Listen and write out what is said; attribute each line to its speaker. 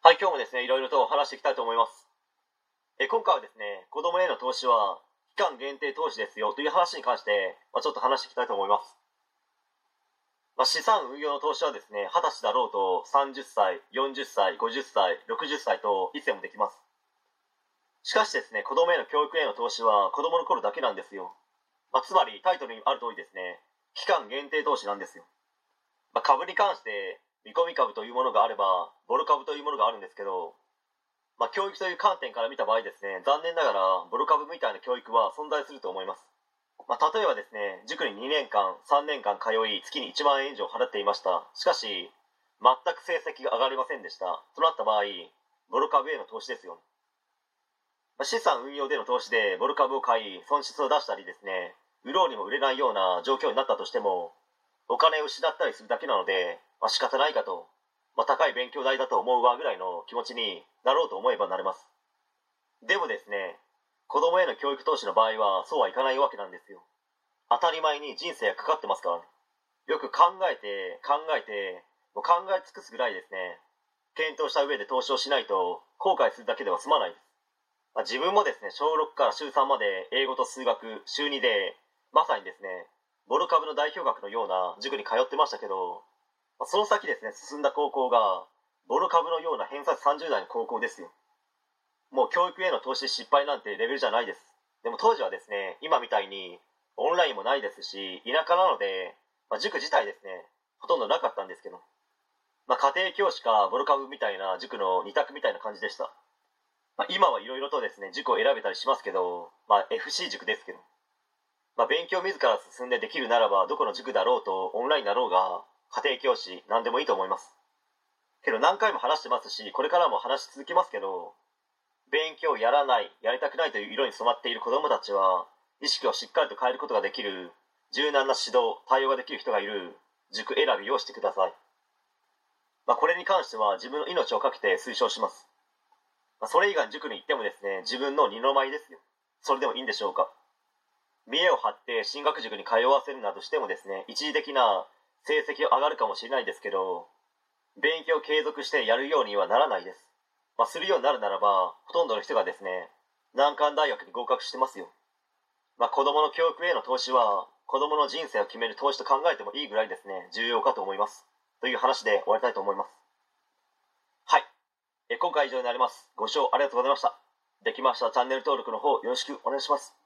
Speaker 1: はい、今日もですね、いろいろと話していきたいと思います。え今回はですね、子供への投資は期間限定投資ですよという話に関して、まあ、ちょっと話していきたいと思います。まあ、資産運用の投資はですね、20歳だろうと30歳、40歳、50歳、60歳といつでもできます。しかしですね、子供への教育への投資は子供の頃だけなんですよ。まあ、つまりタイトルにある通りですね、期間限定投資なんですよ。まあ、株に関して見込み株というものがあればボル株というものがあるんですけど、まあ、教育という観点から見た場合ですね残念ながらボル株みたいな教育は存在すると思います、まあ、例えばですね塾に2年間3年間通い月に1万円以上払っていました。しかし全く成績が上がりませんでした。となった場合ボル株への投資ですよ、まあ、資産運用での投資でボル株を買い損失を出したりですね売ろうにも売れないような状況になったとしてもお金を失ったりするだけなので、まあ、仕方ないかと、まあ、高い勉強代だと思うわぐらいの気持ちになろうと思えばなれます。でもですね子供への教育投資の場合はそうはいかないわけなんですよ。当たり前に人生がかかってますからね。よく考えて考えてもう考え尽くすぐらいですね検討した上で投資をしないと後悔するだけでは済まないです、まあ、自分もですね小6から週3まで英語と数学週2でまさにですねボル株の代表格のような塾に通ってましたけど、その先ですね、進んだ高校が、ボル株のような偏差値30代の高校ですよ。もう教育への投資失敗なんてレベルじゃないです。でも当時はですね、今みたいにオンラインもないですし、田舎なので、まあ、塾自体ですね、ほとんどなかったんですけど、まあ、家庭教師かボル株みたいな塾の2択みたいな感じでした。まあ、今はいろいろとですね、塾を選べたりしますけど、まあ、FC 塾ですけど、まあ、勉強自ら進んでできるならばどこの塾だろうとオンラインだろうが家庭教師何でもいいと思います。けど何回も話してますしこれからも話し続けますけど勉強やらないやりたくないという色に染まっている子どもたちは意識をしっかりと変えることができる柔軟な指導対応ができる人がいる塾選びをしてください、まあ、これに関しては自分の命を懸けて推奨します、まあ、それ以外に塾に行ってもですね自分の二の舞ですよ。それでもいいんでしょうか。見栄を張って進学塾に通わせるなどしてもですね一時的な成績上がるかもしれないですけど勉強を継続してやるようにはならないです、まあ、するようになるならばほとんどの人がですね難関大学に合格してますよ、まあ、子供の教育への投資は子供の人生を決める投資と考えてもいいぐらいですね重要かと思います。という話で終わりたいと思います。はい。え今回以上になります。ご視聴ありがとうございました。できましたチャンネル登録の方よろしくお願いします。